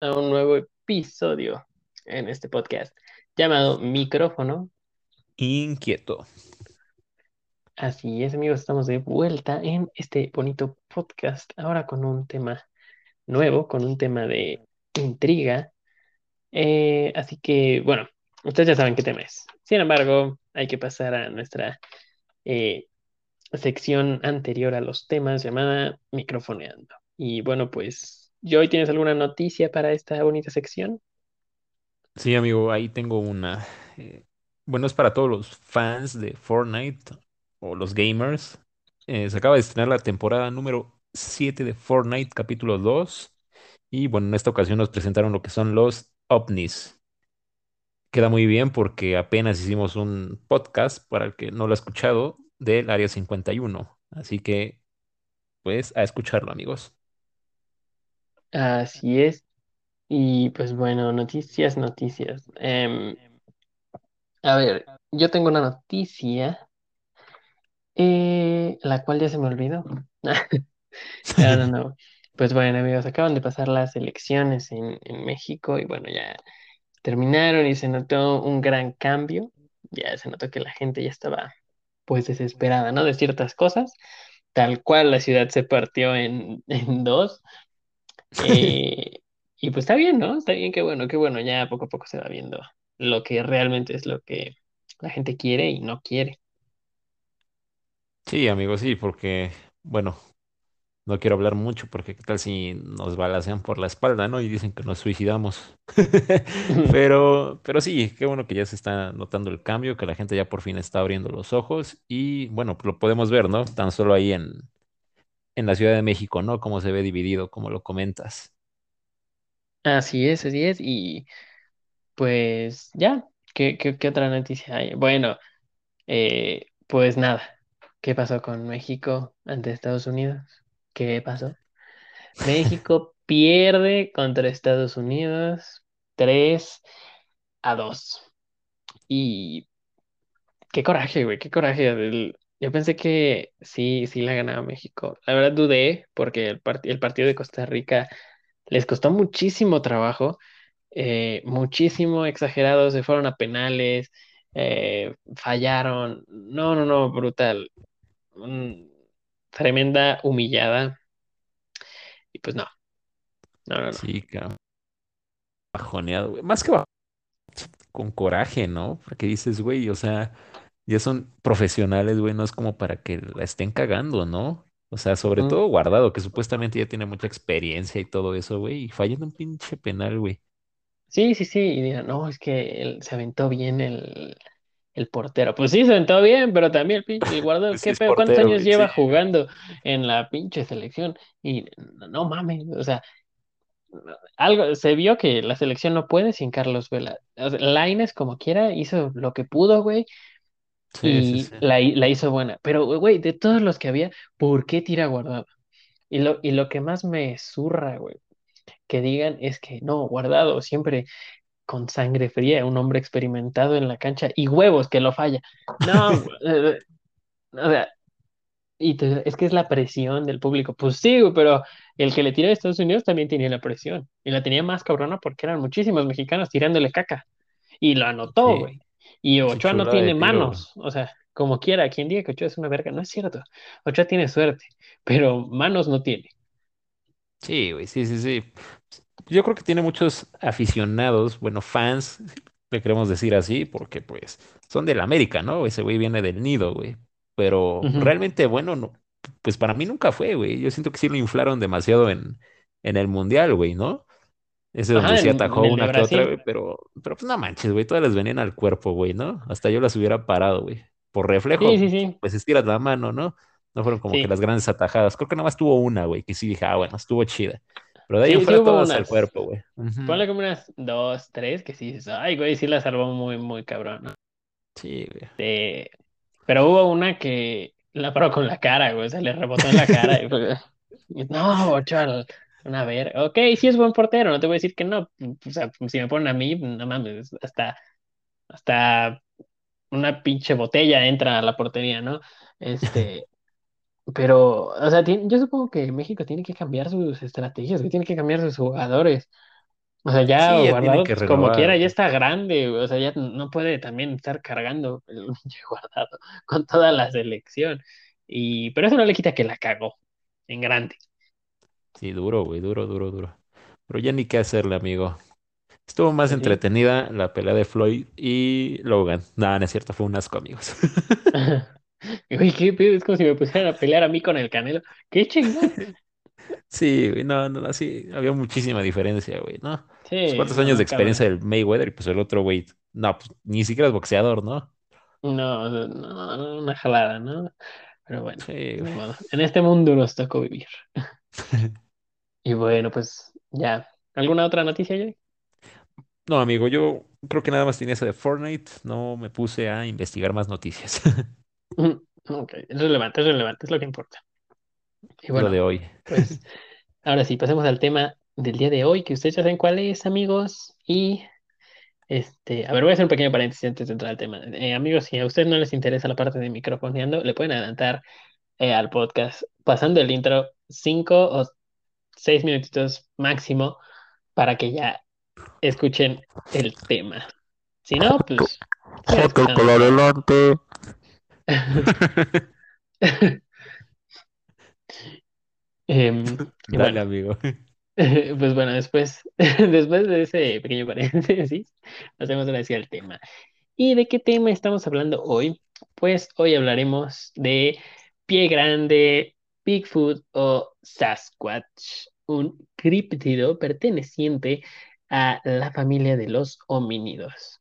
a un nuevo episodio en este podcast llamado Micrófono. Inquieto. Así es, amigos, estamos de vuelta en este bonito podcast, ahora con un tema nuevo, con un tema de intriga. Eh, así que, bueno, ustedes ya saben qué tema es. Sin embargo, hay que pasar a nuestra eh, sección anterior a los temas llamada Microfoneando. Y bueno, pues Joy, ¿tienes alguna noticia para esta bonita sección? Sí, amigo, ahí tengo una. eh, bueno, es para todos los fans de Fortnite o los gamers. Se acaba de estrenar la temporada número 7 de Fortnite, capítulo 2. Y bueno, en esta ocasión nos presentaron lo que son los ovnis. Queda muy bien porque apenas hicimos un podcast, para el que no lo ha escuchado, del Área 51. Así que, pues, a escucharlo, amigos. Así es. Y pues bueno, noticias, noticias. Em, a ver, yo tengo una noticia, eh, la cual ya se me olvidó. No, no, no. Pues bueno, amigos, acaban de pasar las elecciones en, en México y bueno, ya terminaron y se notó un gran cambio. Ya se notó que la gente ya estaba pues desesperada, ¿no? De ciertas cosas. Tal cual la ciudad se partió en, en dos. Eh, y pues está bien, ¿no? Está bien, qué bueno, qué bueno, ya poco a poco se va viendo lo que realmente es lo que la gente quiere y no quiere. Sí, amigo, sí, porque, bueno, no quiero hablar mucho porque qué tal si nos balacean por la espalda, ¿no? Y dicen que nos suicidamos. Pero, pero sí, qué bueno que ya se está notando el cambio, que la gente ya por fin está abriendo los ojos y bueno, lo podemos ver, ¿no? Tan solo ahí en, en la Ciudad de México, ¿no? Cómo se ve dividido, como lo comentas. Así es, así es. Y pues ya, ¿qué, qué, qué otra noticia hay? Bueno, eh, pues nada, ¿qué pasó con México ante Estados Unidos? ¿Qué pasó? México pierde contra Estados Unidos 3 a 2. Y qué coraje, güey, qué coraje. Yo pensé que sí, sí la ganaba México. La verdad dudé porque el, el partido de Costa Rica les costó muchísimo trabajo, eh, muchísimo exagerado, se fueron a penales, eh, fallaron. No, no, no, brutal. Mm, tremenda humillada. Y pues no, no, no, no. Sí, cabrón, bajoneado, güey. Más que bajo- con coraje, ¿no? Porque dices, güey, o sea, ya son profesionales, güey, no es como para que la estén cagando, ¿no? O sea, sobre Mm, todo Guardado, que supuestamente ya tiene mucha experiencia y todo eso, güey, y fallando un pinche penal, güey. Sí, sí, sí. Y dirán, no, es que él se aventó bien el, el portero. Pues sí, se aventó bien, pero también el pinche, guardado, Pues ¿qué pedo? ¿Cuántos años sí. lleva jugando en la pinche selección? Y no, mames, o sea, algo, se vio que la selección no puede sin Carlos Vela. O sea, Lainez, como quiera, hizo lo que pudo, güey, Sí, y sí. la, la hizo buena. Pero, güey, de todos los que había, ¿por qué tira guardado? Y lo, y lo que más me zurra, güey, que digan es que no, guardado, siempre con sangre fría, un hombre experimentado en la cancha y huevos que lo falla. No, eh, o sea, y te- es que es la presión del público. Pues sí, pero el que le tira a Estados Unidos también tenía la presión. Y la tenía más cabrona porque eran muchísimos mexicanos tirándole caca. Y lo anotó, Sí, güey. Y Ochoa no tiene manos. O sea, como quiera, quien diga que Ochoa es una verga, no es cierto. Ochoa tiene suerte, pero manos no tiene. Sí, güey, sí, sí, sí. Yo creo que tiene muchos aficionados, bueno, fans, le queremos decir así, porque pues son del América, ¿no? Ese güey viene del Nido, güey. Pero realmente, bueno, no, pues para mí nunca fue, güey. Yo siento que sí lo inflaron demasiado en, en el Mundial, güey, ¿no? Ese donde Ajá, sí en, en atajó una que otra, güey, pero, pero pues no manches, güey, todas les venían al cuerpo, güey, ¿no? Hasta yo las hubiera parado, güey. Por Sí, reflejo, sí, sí. pues estiras la mano, ¿no? No fueron como que Sí. las grandes atajadas. Creo que nada más tuvo una, güey, que sí dije, ah, bueno, estuvo chida. Pero de ahí Sí, sí fuera todas al cuerpo, güey. Ponle como unas dos, tres, que sí dices, ay, güey, sí la salvó muy, muy cabrón, ¿no? Sí, güey. Eh, pero hubo una que la paró con la cara, güey, se le rebotó en la cara y fue, no, Ochoa, A ver, ok, sí es buen portero, no te voy a decir que no. O sea, si me ponen a mí, no mames, hasta, hasta una pinche botella entra a la portería, ¿no? Este, pero, o sea, yo supongo que México tiene que cambiar sus estrategias, que tiene que cambiar sus jugadores. O sea, ya Sí, ya tienen Guardado, que pues como quiera, renovar. ya está grande, güey, o sea, ya no puede también estar cargando el pinche Guardado con toda la selección. Y, pero eso no le quita que la cagó en grande. Sí, duro, güey, duro, duro, duro. Pero ya ni qué hacerle, amigo. Estuvo más Pues sí. entretenida la pelea de Floyd y Logan. Nada, no es cierto, fue un asco, amigos. Uy, qué pedo, es como si me pusieran a pelear a mí con el Canelo. Qué chingón. Sí, güey, no, no, no, sí, había muchísima diferencia, güey, ¿no? Pues Sí, cuántos no, años de experiencia del Mayweather y pues el otro, güey, no, pues ni siquiera es boxeador, ¿no? No, no, no, una jalada, ¿no? Pero bueno, Sí, güey. modo. En este mundo nos tocó vivir. Y bueno, pues ya. ¿Alguna otra noticia, Jay? No, amigo, yo creo que nada más tenía esa de Fortnite, no me puse a investigar más noticias. Ok, es relevante, es relevante, es lo que importa. Y Lo de hoy. pues ahora sí, pasemos al tema del día de hoy, que ustedes ya saben cuál es, amigos. Y este, a ver, voy a hacer un pequeño paréntesis antes de entrar al tema. Eh, amigos, si a ustedes no les interesa la parte de microfoneando, le pueden adelantar eh, al podcast pasando el intro cinco o seis minutitos máximo para que ya escuchen el tema. Si no, pues Joto escuchando Dale, bueno, amigo. pues bueno, después, después de ese pequeño paréntesis, pasemos ahora hacia el tema. ¿Y de qué tema estamos hablando hoy? Pues hoy hablaremos de Pie Grande, Bigfoot o Sasquatch, un críptido perteneciente a la familia de los homínidos.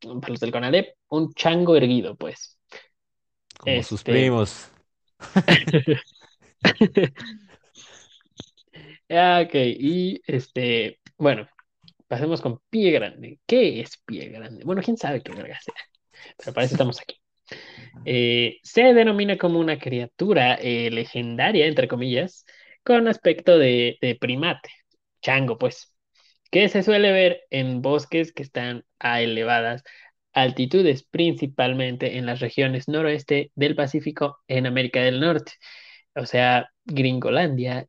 Para los del Conalep, un chango erguido, pues. Como sus Este. primos. Ah, Ok, y este, bueno, pasemos con Pie Grande. ¿Qué es Pie Grande? Bueno, quién sabe qué verga sea, pero para eso estamos aquí. Eh, se denomina como una criatura eh, legendaria, entre comillas, con aspecto de, de primate, chango, pues, que se suele ver en bosques que están a elevadas altitudes, principalmente en las regiones noroeste del Pacífico en América del Norte, o sea, Gringolandia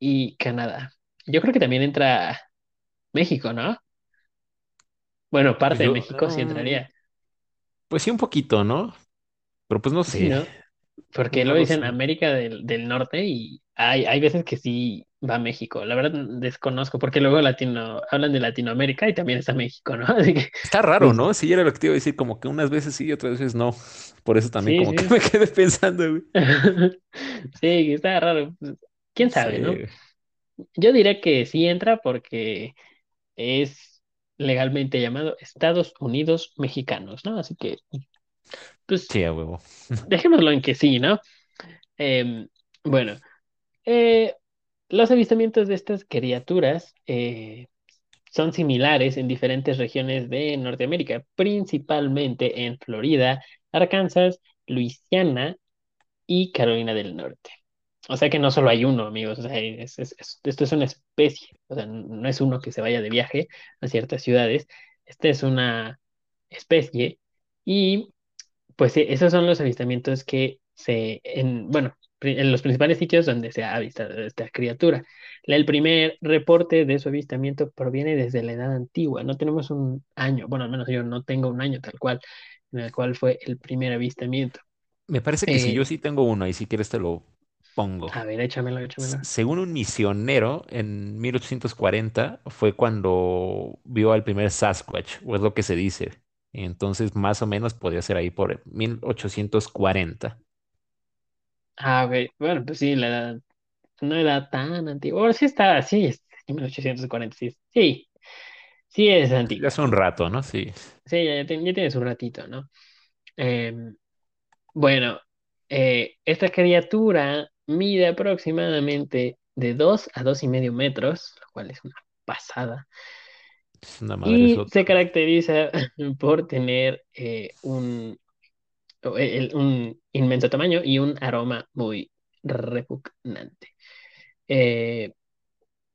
y Canadá. Yo creo que también entra México, ¿no? Bueno, Pues parte de México sí entraría. pues sí, un poquito, ¿no? Pero pues no Sí, sé. ¿no? Porque No luego dicen sé. América del, del Norte y hay, hay veces que sí va a México. La verdad desconozco porque luego latino, hablan de Latinoamérica y también está México, ¿no? Así que, Está raro, pues ¿no? Sí, era lo que te iba a decir, como que unas veces sí y otras veces no. Por eso también sí, como que me quedé pensando, güey. Sí, está raro. Pues, ¿Quién sabe, no? Yo diría que sí entra porque es legalmente llamado Estados Unidos Mexicanos, ¿no? Así que, pues, sí, a huevo. dejémoslo en que sí, ¿no? Em, bueno. Eh, los avistamientos de estas criaturas eh, son similares en diferentes regiones de Norteamérica, principalmente en Florida, Arkansas, Luisiana y Carolina del Norte. O sea que no solo hay uno, amigos, o sea, es- es- es- esto es una especie, o sea, no es uno que se vaya de viaje a ciertas ciudades, esta es una especie y pues sí, esos son los avistamientos que se, en, bueno, en los principales sitios donde se ha avistado esta criatura. El primer reporte de su avistamiento proviene desde la edad antigua. No tenemos un año, bueno, al menos yo no tengo un año tal cual, en el cual fue el primer avistamiento. Me parece que si yo Eh, sí tengo uno y si quieres te lo pongo. a ver, échamelo, échamelo. Según un misionero, en 1840 fue cuando vio al primer Sasquatch, o es lo que se dice. Entonces, más o menos podría ser ahí por 1840. Ah, ok, bueno, pues sí, la edad no era tan antigua. Ahora sí está, sí, es 1840, sí, sí, sí es Ya antigua. hace un rato, ¿no? Sí. Sí, ya, ya tiene ya tiene su ratito, ¿no? Em, Bueno, eh, esta criatura mide aproximadamente de 2 a dos y medio metros, lo cual es una pasada, Es una madre y se caracteriza por tener eh, un, el- un inmenso tamaño y un aroma muy repugnante. Eh,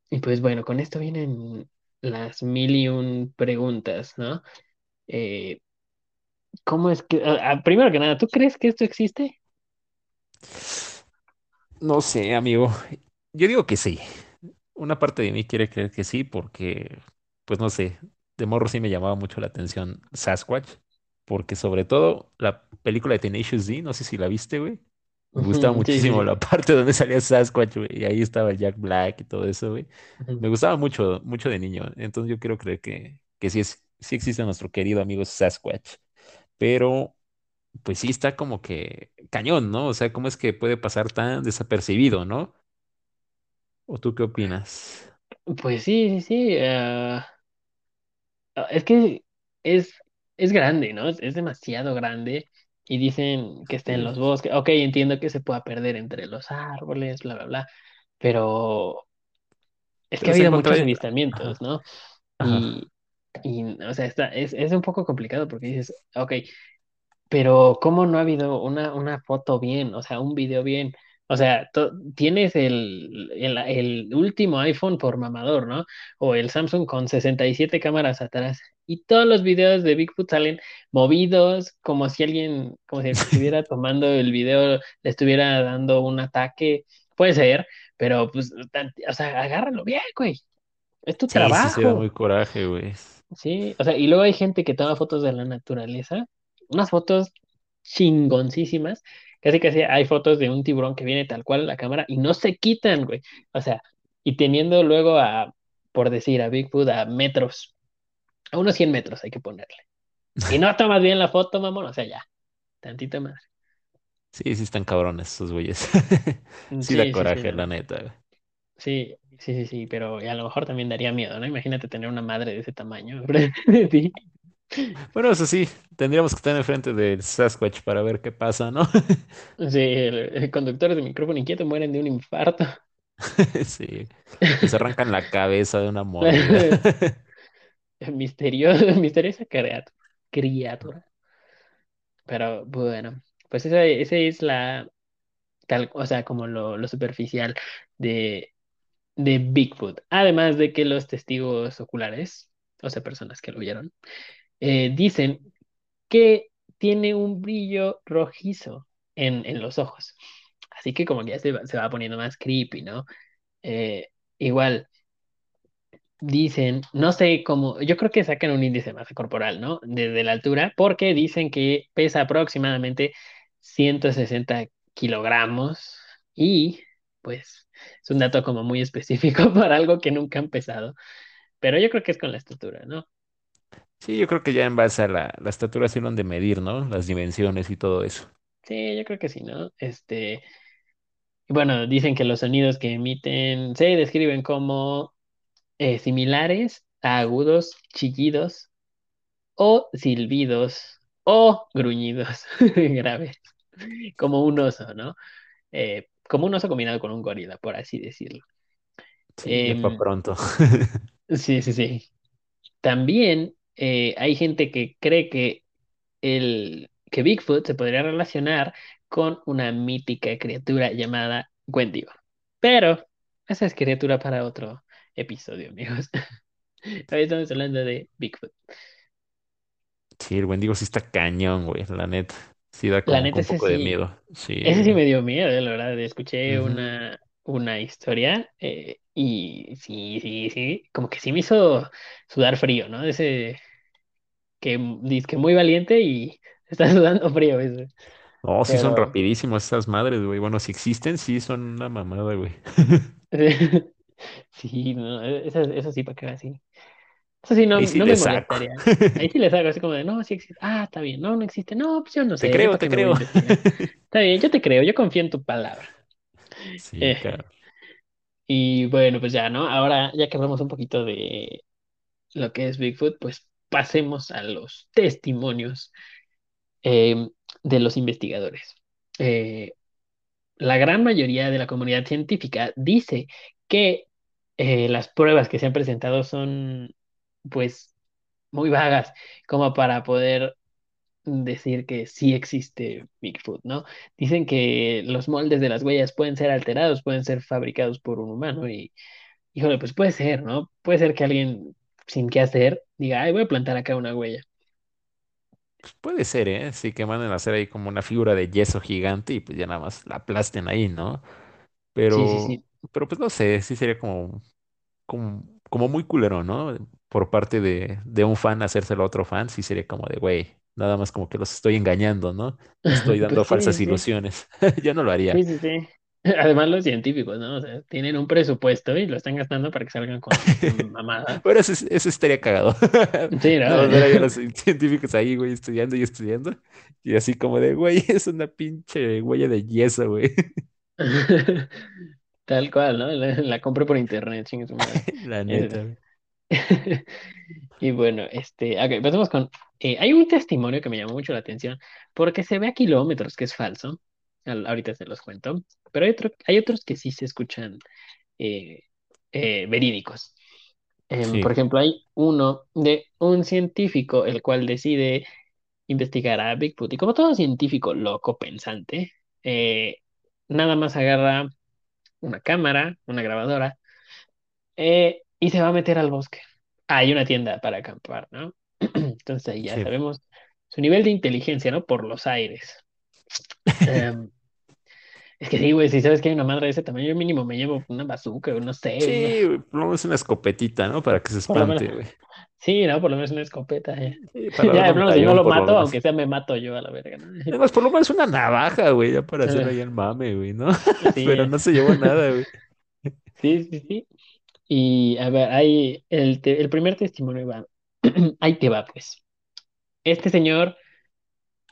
Y pues bueno, con esto vienen las mil y un preguntas, ¿no? Eh, ¿cómo es que, ah, primero que nada, ¿tú crees que esto existe? No sé, amigo. Yo digo que sí. Una parte de mí quiere creer que sí, porque, pues no sé, de morro sí me llamaba mucho la atención Sasquatch, porque sobre todo la película de Tenacious D, no sé si la viste, güey. Me gustaba muchísimo sí. la parte donde salía Sasquatch, güey, y ahí estaba Jack Black y todo eso, güey. Me gustaba mucho, mucho de niño. Entonces yo quiero creer que, que sí, es, sí existe nuestro querido amigo Sasquatch. Pero, pues sí está como que cañón, ¿no? O sea, ¿cómo es que puede pasar tan desapercibido, ¿no? ¿O tú qué opinas? Pues sí, sí, sí. ah, ah, es que es, es grande, ¿no? Es demasiado grande. Y dicen que está en los bosques. Ok, entiendo que se pueda perder entre los árboles, bla, bla, bla. Pero es que ha Pero habido muchos avistamientos, ¿no? ajá. Y, y o sea, está, es, es un poco complicado porque dices, ok, pero ¿cómo no ha habido una, una foto bien? O sea, un video bien. O sea, tienes el, el, el último iPhone por mamador, ¿no? O el Samsung con 67 cámaras atrás. Y todos los videos de Bigfoot salen movidos, como si alguien, como si estuviera tomando el video le estuviera dando un ataque. Puede ser, pero pues, o sea, agárralo bien, güey. Es tu Sí, sí se da trabajo. muy coraje, güey. Sí, o sea, y luego hay gente que toma fotos de la naturaleza, unas fotos chingoncísimas, casi casi hay fotos de un tiburón que viene tal cual a la cámara y no se quitan, güey. O sea, y teniendo luego a, por decir, a Bigfoot a metros, a unos 100 metros hay que ponerle. Y no tomas bien la foto, mamón, o sea, ya, tantito más. Sí, sí están cabrones esos güeyes. Sí da Sí, sí, sí, coraje, la neta, güey. Sí, sí, sí, sí, pero a lo mejor también daría miedo, ¿no? Imagínate tener una madre de ese tamaño ti. Bueno, eso sí, tendríamos que estar enfrente del Sasquatch para ver qué pasa, ¿no? Sí, el, conductor de micrófono inquieto mueren de un infarto. Sí, les arrancan la cabeza de una mordida. Misterioso, misteriosa criatura. criatura. Pero bueno, pues esa, esa es la tal, o sea, como lo, lo superficial de, de Bigfoot. Además de que los testigos oculares, o sea, personas que lo vieron, eh, dicen que tiene un brillo rojizo en, en los ojos. Así que como que ya se va, se va poniendo más creepy, ¿no? Eh, igual. Dicen, no sé cómo, yo creo que sacan un índice de masa corporal, ¿no? Desde la altura, porque dicen que pesa aproximadamente 160 kilogramos y pues es un dato como muy específico para algo que nunca han pesado, pero yo creo que es con la estatura, ¿no? Sí, yo creo que ya en base a la, la estatura han de medir, ¿no? Las dimensiones y todo eso. Sí, yo creo que sí, ¿no? Este, bueno, dicen que los sonidos que emiten se describen como eh, similares a agudos, chillidos o silbidos o gruñidos graves, como un oso, ¿no? Eh, como un oso combinado con un gorila, por así decirlo. Sí, ya Em, pronto. sí, sí, sí. También eh, hay gente que cree que, el, que Bigfoot se podría relacionar con una mítica criatura llamada Wendigo. Pero esa es criatura para otro episodio, amigos. Hoy estamos hablando de Bigfoot. Sí, el Wendigo sí está cañón, güey, la neta. Sí da como neta, un poco de miedo. Sí, Ese sí me dio miedo, eh, la verdad. Escuché una, una historia eh, y sí, sí, sí, como que sí me hizo sudar frío, ¿no? Ese que dice que muy valiente y está sudando frío eso. No, sí son Pero rapidísimas esas madres, güey. Bueno, si existen, sí son una mamada, güey. sí, no, eso, eso sí, para que así. Eso sí, no, sí no le me saco. molestaría. Ahí sí les hago así como de, no, sí existe. Ah, está bien, no, no existe. No, pues yo no Te sé, yo creo, te creo. Está bien, yo te creo, yo confío en tu palabra. Sí, Eh, claro. y bueno, pues ya, ¿no? Ahora, ya que hablamos un poquito de lo que es Bigfoot, pues pasemos a los testimonios eh, de los investigadores. Eh, la gran mayoría de la comunidad científica dice que eh, las pruebas que se han presentado son, pues, muy vagas como para poder decir que sí existe Bigfoot, ¿no? Dicen que los moldes de las huellas pueden ser alterados, pueden ser fabricados por un humano y híjole, pues puede ser, ¿no? Puede ser que alguien sin qué hacer diga, ay, voy a plantar acá una huella. Pues puede ser, ¿eh? Sí, que manden a hacer ahí como una figura de yeso gigante y pues ya nada más la aplasten ahí, ¿no? Sí, sí, Pero, sí. pero pues no sé, sí sería como, como, como muy culero, ¿no? Por parte de, de un fan hacérselo a otro fan, sí sería como de, güey, nada más como que los estoy engañando, ¿no? Estoy Pues dando sí, falsas ilusiones. Yo no lo haría. sí, sí, sí. Además los científicos, ¿no? O sea, tienen un presupuesto y lo están gastando para que salgan con sus mamadas. Pero eso, es- eso estaría cagado. Sí, ¿no? ahí a los científicos ahí, güey, estudiando y estudiando. Y así como de, güey, es una pinche huella de yeso, güey. Tal cual, ¿no? La, la compré por internet, chingue su madre. La Eh, neta. Y bueno, este, ok, empezamos con, eh, hay un testimonio que me llamó mucho la atención, porque se ve a kilómetros que es falso, al- ahorita se los cuento, pero hay, otro- hay otros que sí se escuchan eh, eh, verídicos. Em, por ejemplo, hay uno de un científico, el cual decide investigar a Bigfoot, y como todo científico loco pensante, eh, nada más agarra una cámara, una grabadora, y se va a meter al bosque. Hay una tienda para acampar, ¿no? Entonces ahí ya sí. sabemos su nivel de inteligencia, ¿no? Por los aires. Em, es que sí, güey, si sabes que hay una madre de ese tamaño, yo mínimo me llevo una bazooka, o no sé, Sí, güey, por lo menos una escopetita, ¿no? Para que se espante, güey. sí, ¿no? Por lo menos una escopeta. eh. Sí, Ya, de si tallón, lo mato, aunque sea me mato yo a la verga, ¿no? Además, por lo menos una navaja, güey, ya para hacer Eh, ahí el mame, güey, ¿no? Sí, Pero no se llevó nada, güey. sí, sí, sí. Y a ver, hay el, te- el primer testimonio va. Ahí te va, pues. Este señor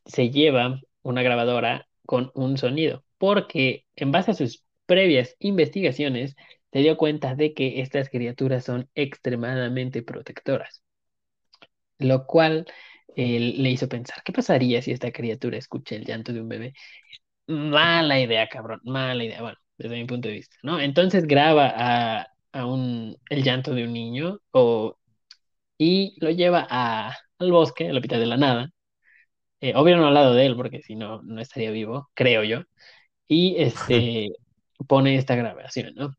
se lleva una grabadora con un sonido, porque en base a sus previas investigaciones se dio cuenta de que estas criaturas son extremadamente protectoras, lo cual eh, le hizo pensar, ¿qué pasaría si esta criatura escucha el llanto de un bebé? Mala idea, cabrón, mala idea, bueno, desde mi punto de vista, ¿no? Entonces graba a, un, el llanto de un niño o, y lo lleva al bosque, a la de la nada eh, obvio no al lado de él, porque si no, no estaría vivo, creo yo. Y este pone esta grabación, ¿no?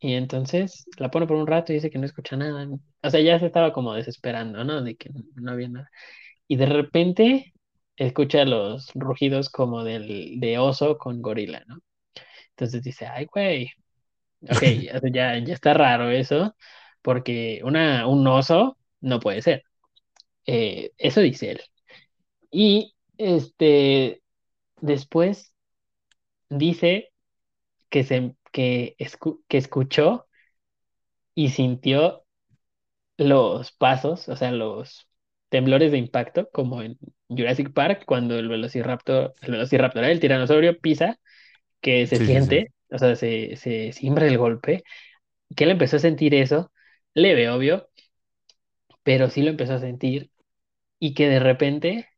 Y entonces la pone por un rato y dice que no escucha nada. O sea, ya se estaba como desesperando, ¿no? De que no había nada. Y de repente escucha los rugidos como del de oso con gorila, ¿no? Entonces dice, ay, güey, ok, ya, ya está raro eso, porque una, un oso no puede ser. Eh, eso dice él. Y este, después dice que, se, que, escu- que escuchó y sintió los pasos, o sea, los temblores de impacto, como en Jurassic Park, cuando el Velociraptor, el Velociraptor, el tiranosaurio pisa, que se Sí, sí, sí. siente, o sea, se, se siembra el golpe, que él empezó a sentir eso, leve, obvio, pero sí lo empezó a sentir y que de repente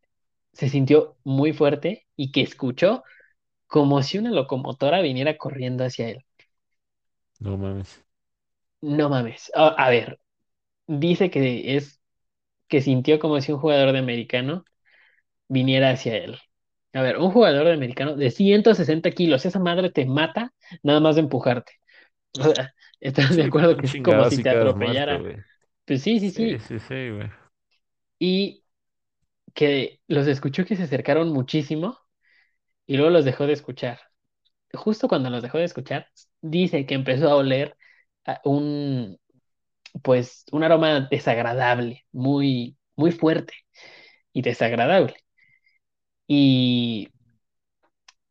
se sintió muy fuerte y que escuchó como si una locomotora viniera corriendo hacia él. No mames. No mames. A, a ver, dice que es que sintió como si un jugador de americano viniera hacia él. A ver, un jugador de americano de 160 kilos, esa madre te mata nada más de empujarte. O sea, ¿estás de Sí, acuerdo que es como si te atropellara? Pues sí, sí, Sí, sí. sí, sí, güey. Y que los escuchó que se acercaron muchísimo y luego los dejó de escuchar. Justo cuando los dejó de escuchar, dice que empezó a oler un, pues, un aroma desagradable, muy, muy fuerte y desagradable. Y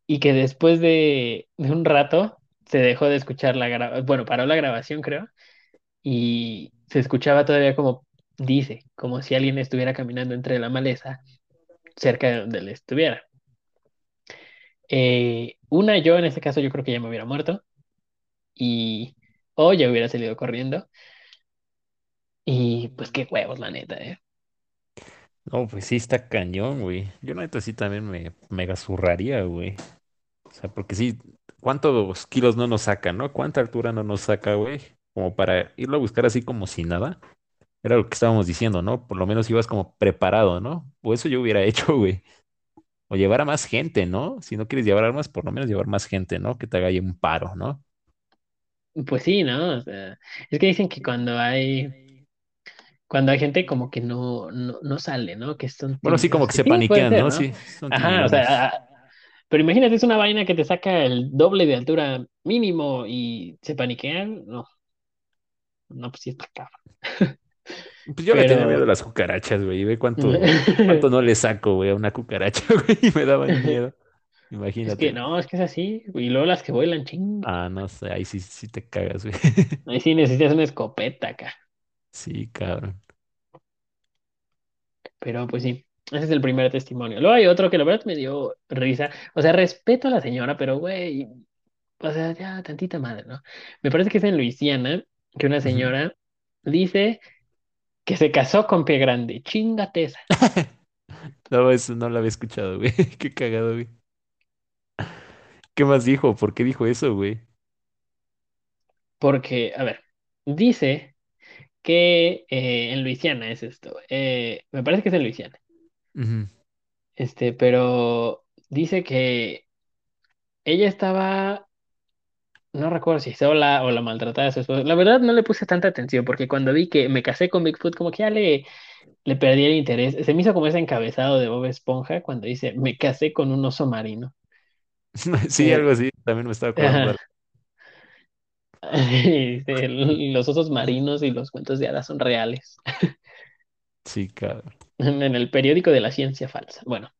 y que después de, de un rato se dejó de escuchar la grabación, bueno, paró la grabación, creo, y se escuchaba todavía como dice, como si alguien estuviera caminando entre la maleza cerca de donde él estuviera. Eh, una, yo en este caso, yo creo que ya me hubiera muerto y o ya hubiera salido corriendo y pues qué huevos, la neta, ¿eh? No, pues sí está cañón, güey. Yo neta sí también me mega zurraría, güey. O sea, porque sí, ¿cuántos kilos no nos saca, no? ¿Cuánta altura no nos saca, güey? Como para irlo a buscar así como si nada. Era lo que estábamos diciendo, ¿no? Por lo menos ibas como preparado, ¿no? O eso yo hubiera hecho, güey. O llevar a más gente, ¿no? Si no quieres llevar armas, por lo menos llevar más gente, ¿no? Que te haga ahí un paro, ¿no? Pues sí, ¿no? O sea, es que dicen que cuando hay, cuando hay gente como que no, no, no sale, ¿no? Que son Bueno, sí, como que se sí, paniquean, ser, ¿no? ¿no? Sí, son Ajá, o sea, pero imagínate, es una vaina que te saca el doble de altura mínimo y se paniquean. No, no, pues sí está cabrón. Pues yo le tenía miedo a Pero las cucarachas, güey. Y ve cuánto, cuánto no le saco, güey, a una cucaracha, güey. Y me daban miedo. es que Imagínate. no, es que es así. Y luego las que vuelan, ching. Ah, no sé, ahí sí, sí te cagas, güey. Ahí sí necesitas una escopeta acá. Sí, cabrón. Pero pues sí, ese es el primer testimonio. Luego hay otro que la verdad me dio risa. O sea, respeto a la señora, pero güey, o sea, ya tantita madre, ¿no? Me parece que es en Luisiana que una señora dice que se casó con pie grande. Chingate esa. No, eso no lo había escuchado, güey. Qué cagado, güey. ¿Qué más dijo? ¿Por qué dijo eso, güey? Porque, a ver, dice que eh, en Luisiana es esto. eh, me parece que es en Luisiana. Este, pero dice que ella estaba No recuerdo si sola o la maltrataba a su esposo. La verdad no le puse tanta atención porque cuando vi que me casé con Bigfoot como que ya le, le perdí el interés. Se me hizo como ese encabezado de Bob Esponja cuando dice me casé con un oso marino. Sí, Eh, algo así. También me estaba acordando de los osos marinos y los cuentos de hadas son reales. Sí, cabrón. En el periódico de la ciencia falsa. Bueno,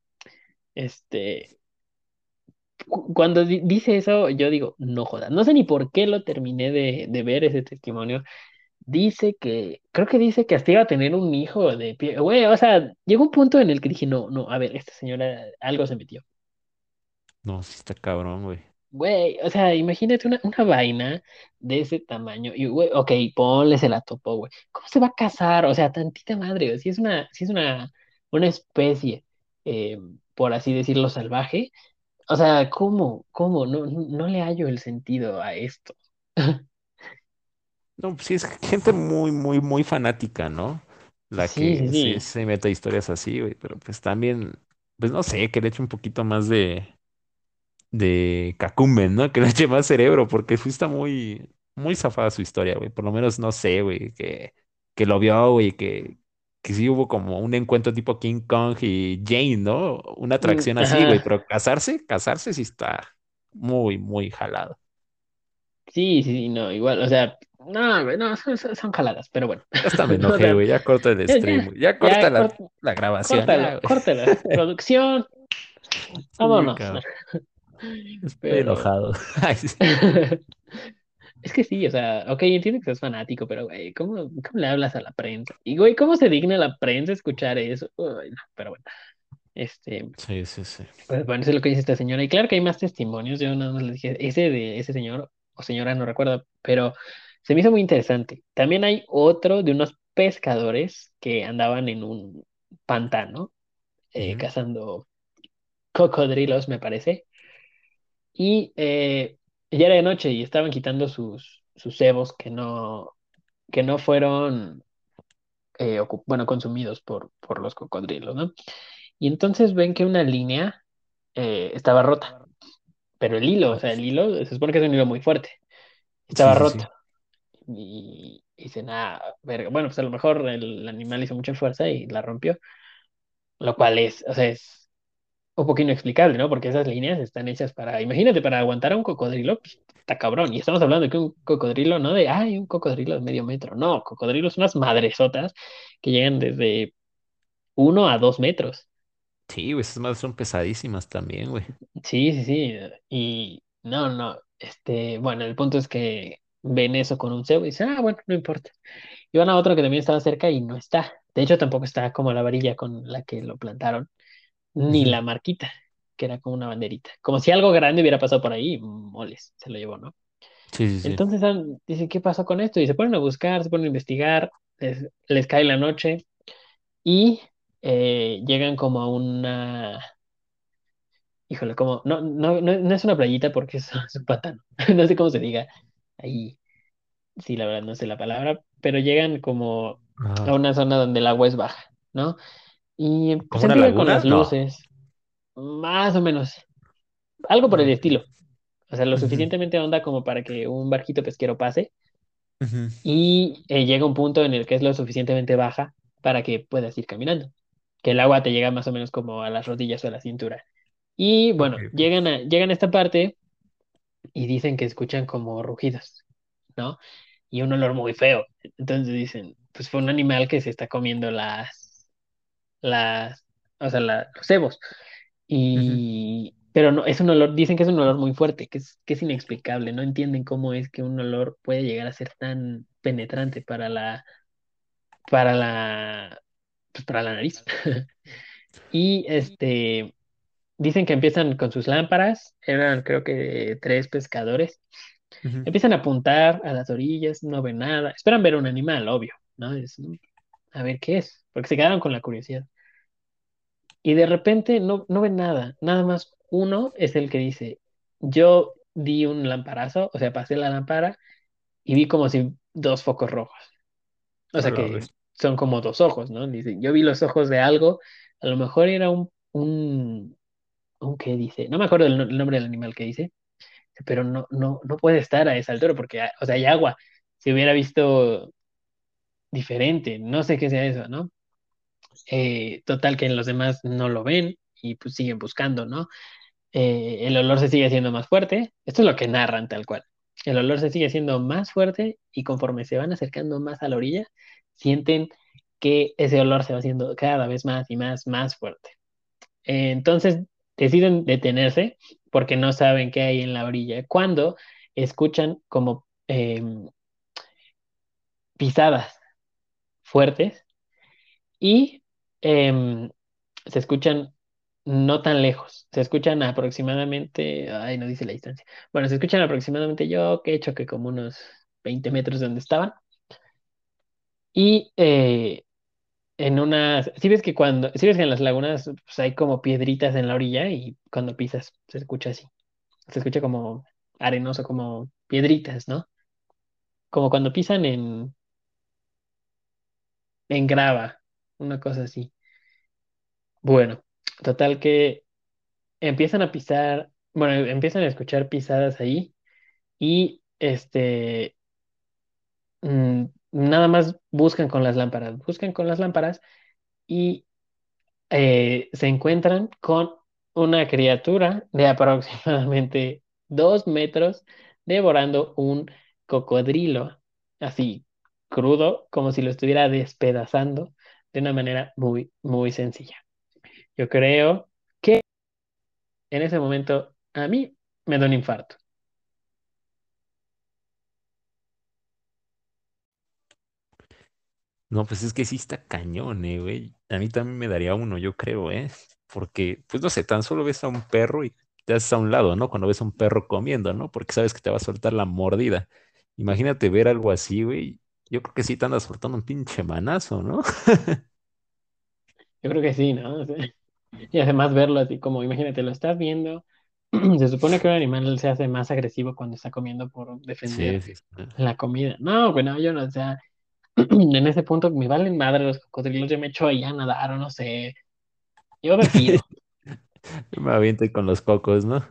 este, cuando di- dice eso, yo digo, no jodas. No sé ni por qué lo terminé de, de ver ese testimonio Dice que, creo que dice que hasta iba a tener un hijo de pie. Güey, o sea, llegó un punto en el que dije, no, no, a ver, esta señora algo se metió. No, sí está cabrón, güey. Güey, o sea, imagínate una, una vaina de ese tamaño. Y, güey, ok, ponle, se la topó, güey. ¿Cómo se va a casar? O sea, tantita madre, güey. Si es una, si es una, una especie, eh, por así decirlo, salvaje. O sea, ¿cómo? ¿Cómo? No, no le hallo el sentido a esto. No, pues sí, es gente muy, muy, muy fanática, ¿no? La Sí, sí, que sí sí. se mete a historias así, güey. Pero pues también, pues no sé, que le eche un poquito más de. de Kakumen, ¿no? Que le eche más cerebro, porque sí está muy, muy zafada su historia, güey. Por lo menos, no sé, güey, que, que lo vio, güey, que, que sí hubo como un encuentro tipo King Kong y Jane, ¿no? Una Mm, atracción así, güey, pero casarse, casarse sí está muy, muy jalado. Sí, sí, no, igual, o sea, no, güey, no, son, jaladas, pero bueno. Ya hasta me enojé, güey, ya corta el stream, ya, ya corta ya, la, cort- la grabación, güey. córtalo. Producción, vámonos. estoy Pero enojado. Es que sí, o sea, ok, entiendo que seas fanático, pero güey, ¿cómo, cómo le hablas a la prensa? Y güey, ¿cómo se digna la prensa escuchar eso? Uy, no, pero bueno, este, Sí, sí, sí. pues bueno, eso es lo que dice esta señora. Y claro que hay más testimonios, yo nada más le dije, ese de ese señor o señora, no recuerdo, pero se me hizo muy interesante. También hay otro de unos pescadores que andaban en un pantano eh, cazando cocodrilos, me parece, y eh, ya era de noche y estaban quitando sus, sus cebos que no, que no fueron, eh, bueno, consumidos por, por los cocodrilos, ¿no? Y entonces ven que una línea eh, estaba rota, pero el hilo, o sea, el hilo se supone que es un hilo muy fuerte, estaba sí, roto. sí. Y, y dicen, ah, verga, bueno, pues a lo mejor el animal hizo mucha fuerza y la rompió, lo cual es, o sea, es un poco inexplicable, ¿no? Porque esas líneas están hechas para, imagínate, para aguantar a un cocodrilo, pues, está cabrón. Y estamos hablando de que un cocodrilo, no de, ay, un cocodrilo de medio metro, no, cocodrilos, unas madresotas que llegan desde uno a dos metros. Sí, güey, esas madres son pesadísimas también, güey. Sí, sí, sí. Y no, no, este, bueno, el punto es que ven eso con un cebo y dicen, ah, bueno, no importa. Y van a otro que también estaba cerca y no está. De hecho, tampoco está como la varilla con la que lo plantaron, ni la marquita, que era como una banderita. Como si algo grande hubiera pasado por ahí, moles, se lo llevó, ¿no? Sí, sí, sí. Entonces ah, dicen, ¿qué pasó con esto? Y se ponen a buscar, se ponen a investigar, les, les cae la noche y eh, llegan como a una, híjole, como, no, no, no, no es una playita porque es, es un pantano, no sé cómo se diga, ahí, sí, la verdad no sé la palabra, pero llegan como a Ajá. una zona donde el agua es baja, ¿no? Y pues ¿Como una empiezan con las No. luces, más o menos, algo por el estilo. O sea, lo suficientemente honda como para que un barquito pesquero pase y eh, llega un punto en el que es lo suficientemente baja para que puedas ir caminando, que el agua te llega más o menos como a las rodillas o a la cintura. Y bueno, llegan a, llegan a esta parte y dicen que escuchan como rugidos, ¿no? Y un olor muy feo. Entonces dicen, pues fue un animal que se está comiendo las, las, o sea, la- los cebos. Y, pero no, es un olor, dicen que es un olor muy fuerte, que es, que es inexplicable. No entienden cómo es que un olor puede llegar a ser tan penetrante para la, para la, pues para la nariz. Y este, dicen que empiezan con sus lámparas, eran creo que tres pescadores. Empiezan a apuntar a las orillas, no ven nada. Esperan ver un animal, obvio, ¿no? Es, "Mm, a ver qué es, porque se quedaron con la curiosidad. Y de repente no, no ven nada, nada más uno es el que dice, yo di un lamparazo, o sea, pasé la lámpara y vi como si dos focos rojos, o sea que son como dos ojos, ¿no? Dice, yo vi los ojos de algo, a lo mejor era un, un, un ¿qué dice? No me acuerdo el, no- el nombre del animal que dice, pero no, no, no puede estar a esa altura porque, o sea, hay agua. Si hubiera visto diferente, no sé qué sea eso, ¿no? Eh, total que los demás no lo ven y pues siguen buscando, ¿no? Eh, el olor se sigue haciendo más fuerte, esto es lo que narran tal cual. El olor se sigue haciendo más fuerte y conforme se van acercando más a la orilla, sienten que ese olor se va haciendo cada vez más y más, más fuerte. Eh, entonces deciden detenerse porque no saben qué hay en la orilla. Cuando escuchan como em, pisadas fuertes y em, se escuchan no tan lejos, se escuchan aproximadamente, ay, no dice la distancia. Bueno, se escuchan aproximadamente yo que he hecho que como unos 20 metros de donde estaban. Y eh, en unas, si ves que cuando, si ves que en las lagunas pues, hay como piedritas en la orilla y cuando pisas se escucha así, se escucha como arenoso, como piedritas, ¿no? Como cuando pisan en, en grava, una cosa así. Bueno, total que empiezan a pisar, bueno, empiezan a escuchar pisadas ahí y este, mm, nada más buscan con las lámparas, buscan con las lámparas y eh, se encuentran con una criatura de aproximadamente dos metros devorando un cocodrilo, así crudo, como si lo estuviera despedazando de una manera muy, muy sencilla. Yo creo que en ese momento a mí me da un infarto. No, pues es que sí está cañón, eh, güey. A mí también me daría uno, yo creo, ¿eh? Porque, pues no sé, tan solo ves a un perro y te haces a un lado, ¿no? Cuando ves a un perro comiendo, ¿no? Porque sabes que te va a soltar la mordida. Imagínate ver algo así, güey. Yo creo que sí te andas soltando un pinche manazo, ¿no? Yo creo que sí, ¿no? O sea, y además verlo así como, imagínate, lo estás viendo. Se supone que un animal se hace más agresivo cuando está comiendo por defender sí. sí. la comida. No, bueno, yo no, o sea, en ese punto me valen madre los cocodrilos, yo me echo ahí a nadar o no sé, yo me piro. Me aviento con los cocos, ¿no?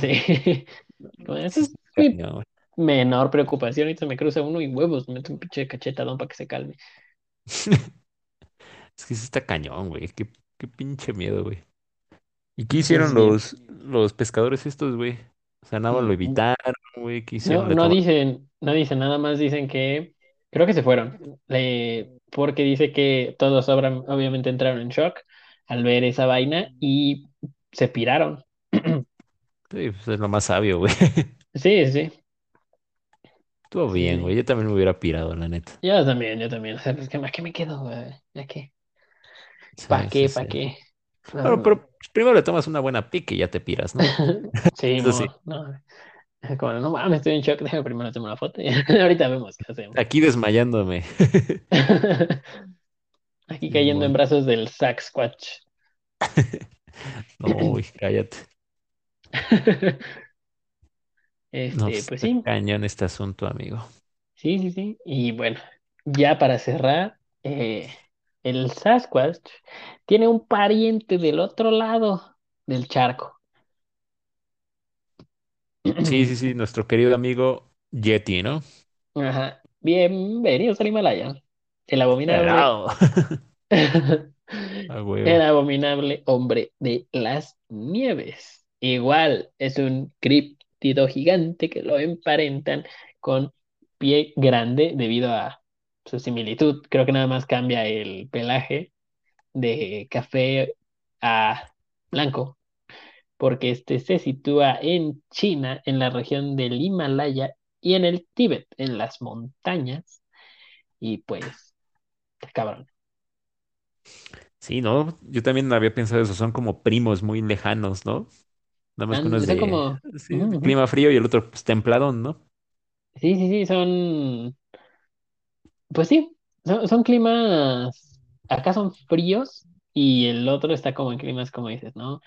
Sí, es está mi cañón. Menor preocupación. Ahorita me cruza uno y huevos, me meto un pinche cachetadón para que se calme. Es que sí está cañón, güey. Qué, qué pinche miedo, güey. ¿Y qué hicieron sí. los, los pescadores estos, güey? O sea, nada más lo Mm, evitaron, güey. ¿Qué hicieron? No, no dicen, no dicen, nada más dicen que creo que se fueron, Le- porque dice que todos obran- obviamente entraron en shock al ver esa vaina y se piraron. Sí, pues es lo más sabio, güey. Sí, sí, Estuvo bien, güey. Yo también me hubiera pirado, la neta. Yo también, yo también. O sea, pues, ¿qué más? ¿Qué me quedo, güey? ¿Ya qué? ¿Para Sí, sí, qué? ¿Para sí. qué? No, no. pero primero le tomas una buena pique y ya te piras, ¿no? Sí, mo, no. Como, no mames, estoy en shock, déjame primero tomar una foto y ahorita vemos qué hacemos. Aquí desmayándome. Aquí cayendo en brazos del Sasquatch. No, güey, cállate. No, Este, pues pues sí, cañón este asunto, amigo. sí, sí, sí. Y bueno, ya para cerrar, eh, el Sasquatch tiene un pariente del otro lado del charco. Sí, sí, sí, nuestro querido amigo Yeti, ¿no? Ajá. Bienvenidos al Himalaya. El abominable. El abominable hombre de las nieves. Igual es un gigante que lo emparentan con pie grande debido a su similitud. Creo que nada más cambia el pelaje de café a blanco, porque este se sitúa en China, en la región del Himalaya y en el Tíbet, en las montañas. Y pues, cabrón. Sí, ¿no? Yo también había pensado eso, son como primos muy lejanos, ¿no? Nada más que uno Son, es son de, como... sí, ujú, de clima frío y el otro pues templadón, ¿no? Sí, sí, sí, son... Pues sí, son, son climas... Acá son fríos y el otro está como en climas, como dices, ¿no?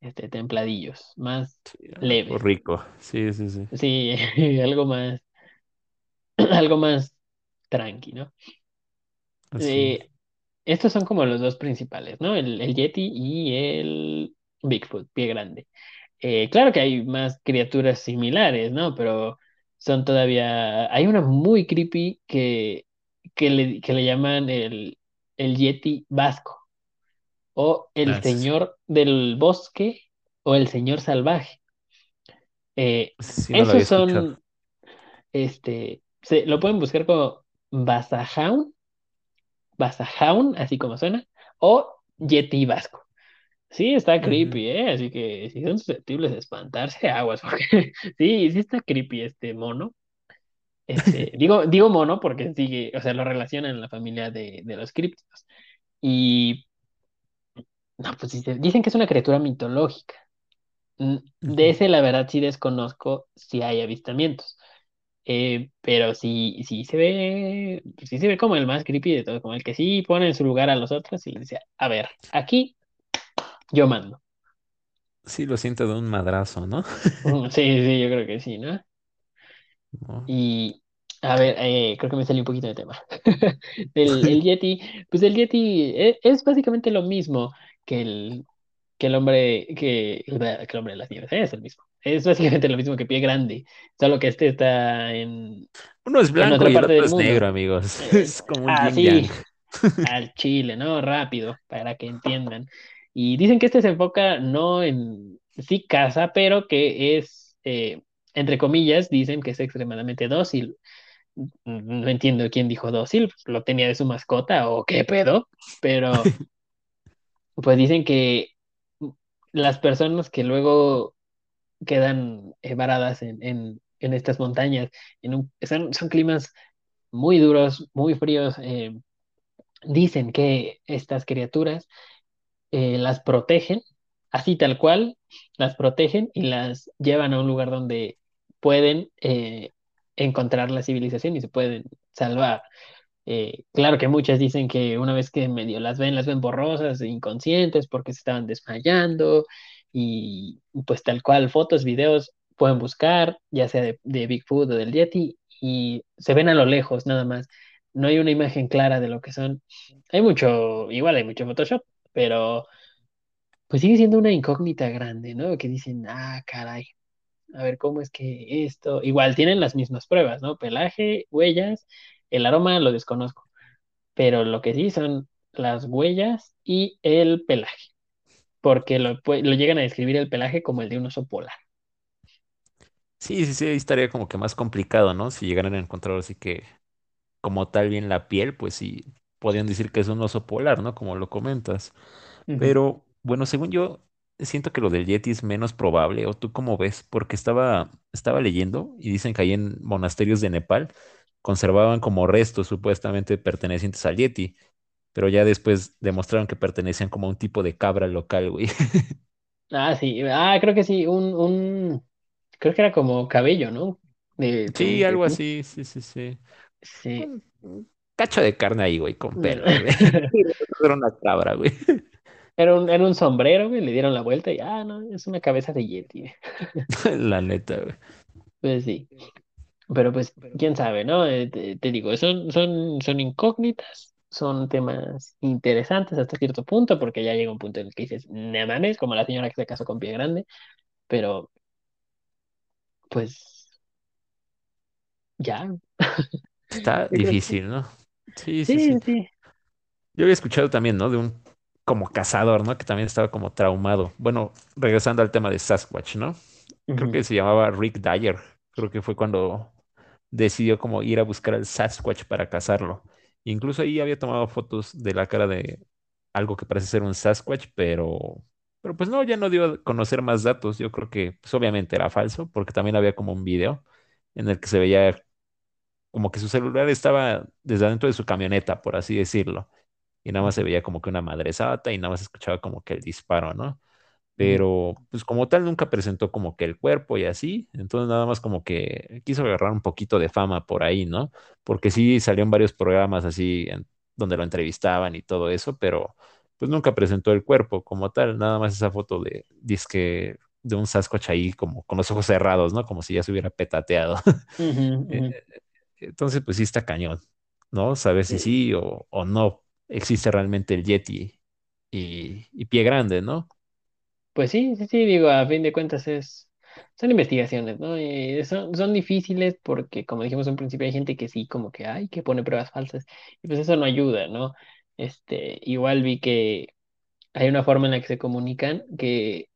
Este, templadillos, más Sí, leves. rico. Sí, sí, sí. Sí, algo más, algo más tranqui, ¿no? Eh, estos son como los dos principales, ¿no? El, el Yeti y el Bigfoot, pie grande. Eh, claro que hay más criaturas similares, ¿no? Pero son todavía... Hay una muy creepy que, que le, que le llaman el, el Yeti vasco o el Ah, señor del bosque o el señor salvaje. Eh, sí no esos escuchado. son, este, se, lo pueden buscar como Basajaun, Basajaun, así como suena, o Yeti vasco. Sí, está creepy, ¿eh? Así que si son susceptibles de espantarse, aguas, porque sí, sí está creepy este mono. Este, digo, digo mono porque sigue, o sea, lo relacionan en la familia de, de los críptidos. Y, no, pues dice- dicen que es una criatura mitológica. De ese, la verdad, sí desconozco si hay avistamientos. Eh, pero sí, sí se ve, sí se ve como el más creepy de todo, como el que sí pone en su lugar a los otros y dice, a ver, aquí yo mando. Sí, lo siento de un madrazo, ¿no? Mm, Sí, sí, yo creo que sí, ¿no? No. Y, a ver, eh, creo que me salió un poquito de tema. El, el Yeti, pues el Yeti e- es, básicamente lo mismo que el, que el hombre, que, que el hombre de las nieves, es el mismo. Es básicamente lo mismo que Pie Grande, solo que este está en, Uno es en blanco otra y el parte otro del es negro, mundo. amigos. Eh, Es como un yin yang. así, al chile, ¿no? Rápido, para que entiendan. Y dicen que este se enfoca no en, sí caza, pero que es, eh, entre comillas, dicen que es extremadamente dócil. No entiendo quién dijo dócil, lo tenía de su mascota o qué pedo, pero pues dicen que las personas que luego quedan varadas en, en, en estas montañas, en un, son, son climas muy duros, muy fríos, eh, dicen que estas criaturas eh, las protegen, así tal cual, las protegen y las llevan a un lugar donde pueden eh, encontrar la civilización y se pueden salvar. Eh, claro que muchas dicen que una vez que medio las ven, las ven borrosas e inconscientes porque se estaban desmayando y pues tal cual fotos, videos pueden buscar, ya sea de, de Bigfoot o del Yeti y se ven a lo lejos nada más. No hay una imagen clara de lo que son. Hay mucho, igual hay mucho Photoshop, pero pues sigue siendo una incógnita grande, ¿no? Que dicen, ah, caray, a ver cómo es que esto, igual tienen las mismas pruebas, ¿no? Pelaje, huellas, el aroma lo desconozco pero lo que sí son las huellas y el pelaje, porque lo, lo llegan a describir el pelaje como el de un oso polar. Sí, sí, sí, ahí estaría como que más complicado, ¿no? Si llegaran a encontrar así que como tal bien la piel, pues sí, podrían decir que es un oso polar, ¿no? Como lo comentas. Pero bueno, según yo, siento que lo del Yeti es menos probable, ¿o tú cómo ves? Porque estaba, estaba leyendo y dicen que ahí en monasterios de Nepal conservaban como restos supuestamente pertenecientes al Yeti, pero ya después demostraron que pertenecían como a un tipo de cabra local, güey. Ah, sí, ah, creo que sí, un, un, creo que era como cabello, ¿no? De, Sí, algo así, sí, sí, sí. Sí. Cacho de carne ahí, güey, con güey. Era una cabra, güey. Era un, era un sombrero, güey, le dieron la vuelta y, ah, no, es una cabeza de yeti. La neta, güey. Pues sí, pero pues, quién sabe, ¿no? Eh, te, te digo, son, son, son incógnitas, son temas interesantes hasta cierto punto, porque ya llega un punto en el que dices, no mames, como la señora que se casó con pie grande, pero pues ya, Está difícil, ¿no? Sí, sí, sí. Yo había escuchado también, ¿no? De un como cazador, ¿no? Que también estaba como traumado. Bueno, regresando al tema de Sasquatch, ¿no? Creo que se llamaba Rick Dyer. Creo que fue cuando decidió como ir a buscar al Sasquatch para cazarlo. Incluso ahí había tomado fotos de la cara de algo que parece ser un Sasquatch, pero, pero pues no, ya no dio a conocer más datos. Yo creo que pues obviamente era falso, porque también había como un video en el que se veía como que su celular estaba desde adentro de su camioneta, por así decirlo. Y nada más se veía como que una madresata y nada más se escuchaba como que el disparo, ¿no? pero pues como tal nunca presentó como que el cuerpo y así, entonces nada más como que quiso agarrar un poquito de fama por ahí, ¿no? Porque sí salió en varios programas así en- donde lo entrevistaban y todo eso, pero pues nunca presentó el cuerpo como tal, nada más esa foto de disque de un Sasquatch ahí como con los ojos cerrados, ¿no? Como si ya se hubiera petateado. Eh. Entonces pues sí está cañón, ¿no? Saber si Sí. o, o no existe realmente el Yeti y, y pie grande, ¿no? Pues sí, sí, sí, digo, a fin de cuentas es, son investigaciones, ¿no? Y son, son difíciles porque, como dijimos en principio, hay gente que sí, como que, ay, que pone pruebas falsas, y pues eso no ayuda, ¿no? Este, igual vi que hay una forma en la que se comunican que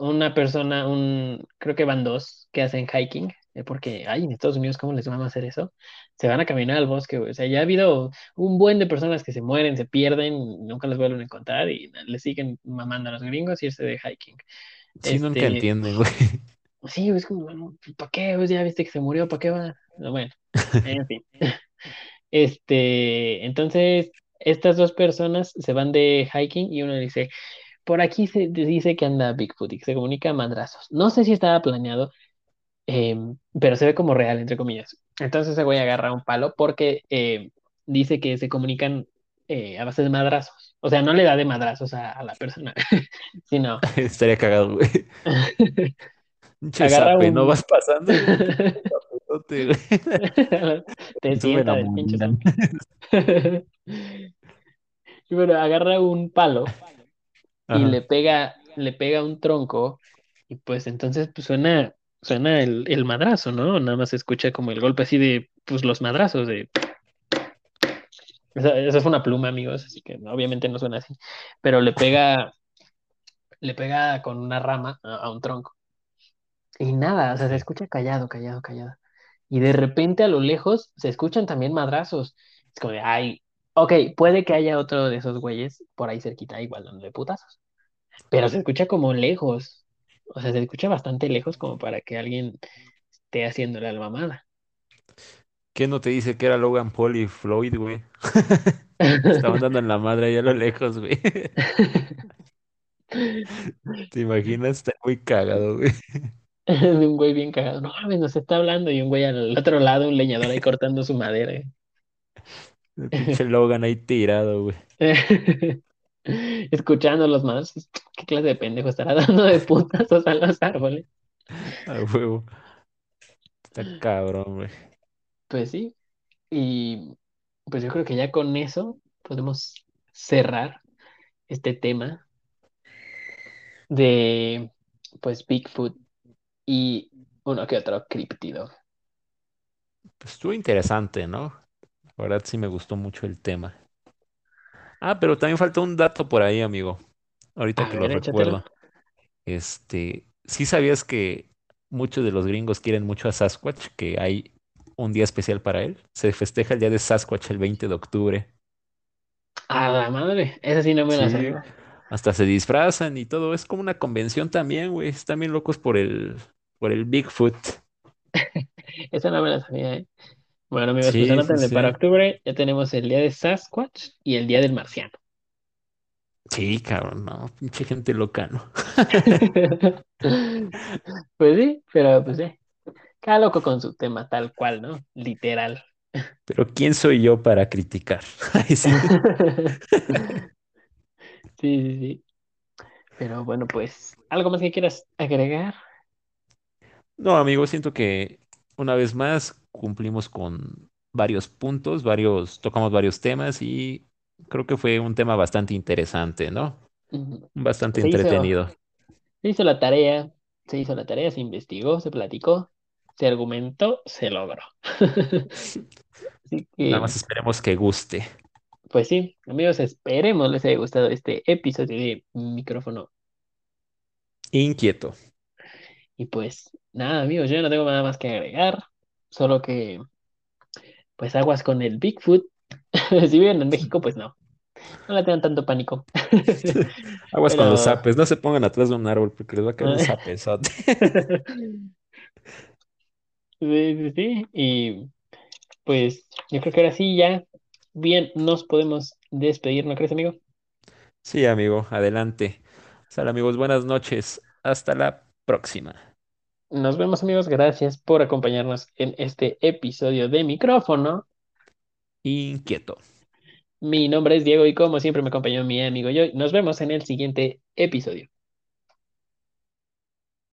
una persona, un, creo que van dos que hacen hiking, porque, ay, en Estados Unidos, ¿cómo les van a hacer eso? Se van a caminar al bosque, güey. O sea, ya ha habido un buen de personas que se mueren, se pierden, nunca los vuelven a encontrar y le siguen mamando a los gringos irse de hiking. Sí, nunca Este, entienden, güey. sí, es como, bueno, ¿para qué? Pues ya viste que se murió, ¿para qué va? No, Bueno, en fin. Este, entonces, estas dos personas se van de hiking y uno dice, por aquí se dice que anda Bigfoot y que se comunica a madrazos. No sé si estaba planeado, em, pero se ve como real, entre comillas. Entonces ese güey agarra un palo porque em, dice que se comunican eh, a base de madrazos. O sea, no le da de madrazos a, a la persona, sino Estaría cagado, güey. Agarra zape, ¿no? un... Vas pasando y un. Te sienta del pinche bueno, agarra un palo y le pega, le pega un tronco y pues entonces pues suena, suena el, el madrazo, ¿no? Nada más se escucha como el golpe así de, pues los madrazos de... Esa, fue una pluma, amigos, así que obviamente no suena así, pero le pega, le pega con una rama a, a un tronco y nada, o sea, se escucha callado, callado, callado. Y de repente a lo lejos se escuchan también madrazos. Es como de, ay, ok, puede que haya otro de esos güeyes por ahí cerquita, igual dándole putazos. Pero se escucha como lejos. O sea, se escucha bastante lejos como para que alguien esté haciéndole la mamada. ¿Qué no te dice que era Logan Paul y Floyd, güey? Estaban dando en la madre allá a lo lejos, güey. ¿Te imaginas? Está muy cagado, güey. De un güey bien cagado. No mames, nos está hablando. Y un güey al otro lado, un leñador ahí cortando su madera. El pinche Logan ahí tirado, güey. Escuchando los madrazos. ¿Qué clase de pendejo estará dando de putazos a los árboles? A huevo. Está cabrón, güey. Pues sí. Y pues yo creo que ya con eso podemos cerrar este tema de pues Bigfoot y uno que otro criptido. Pues estuvo interesante, ¿no? La verdad sí me gustó mucho el tema. Ah, pero también falta un dato por ahí, amigo. Ahorita A que lo ver, recuerdo. Este, ¿sí sabías que muchos de los gringos quieren mucho a Sasquatch? Que hay un día especial para él. Se festeja el día de Sasquatch el 20 de octubre. A la madre, esa sí no me la Sí, sabía. hasta se disfrazan y todo. Es como una convención también, güey. Están bien locos por el, por el Bigfoot. Esa no me la sabía, ¿eh? Bueno, amigos, pues Sí, sí, anótenle para sí. octubre. Ya tenemos el día de Sasquatch y el día del marciano. Sí, cabrón, no, pinche gente loca, ¿no? Pues sí, pero pues sí. Cada loco con su tema, tal cual, ¿no? Literal. Pero ¿quién soy yo para criticar? Ay, sí. Sí, sí, sí. Pero bueno, pues, ¿algo más que quieras agregar? No, amigo, siento que una vez más cumplimos con varios puntos, varios, tocamos varios temas y creo que fue un tema bastante interesante, ¿no? Bastante Se hizo, entretenido. se hizo la tarea. Se hizo la tarea, se investigó, se platicó, se argumentó, se logró. Así Nada que, más esperemos que guste. pues sí, amigos, esperemos les haya gustado este episodio de micrófono. Inquieto. Y pues nada, amigos, yo no tengo nada más que agregar, solo que, pues aguas con el Bigfoot. Si viven en México, pues no, no le tengan tanto pánico. Aguas con los Pero... zapes. No se pongan atrás de un árbol porque les va a caer un zapezote. Sí, sí, sí. Y pues yo creo que ahora sí ya bien nos podemos despedir, ¿no crees, amigo? Sí, amigo, adelante. Sal, amigos, buenas noches. Hasta la próxima. Nos vemos, amigos. Gracias por acompañarnos en este episodio de micrófono. Inquieto. Mi nombre es Diego y como siempre me acompañó mi amigo yo. Nos vemos en el siguiente episodio.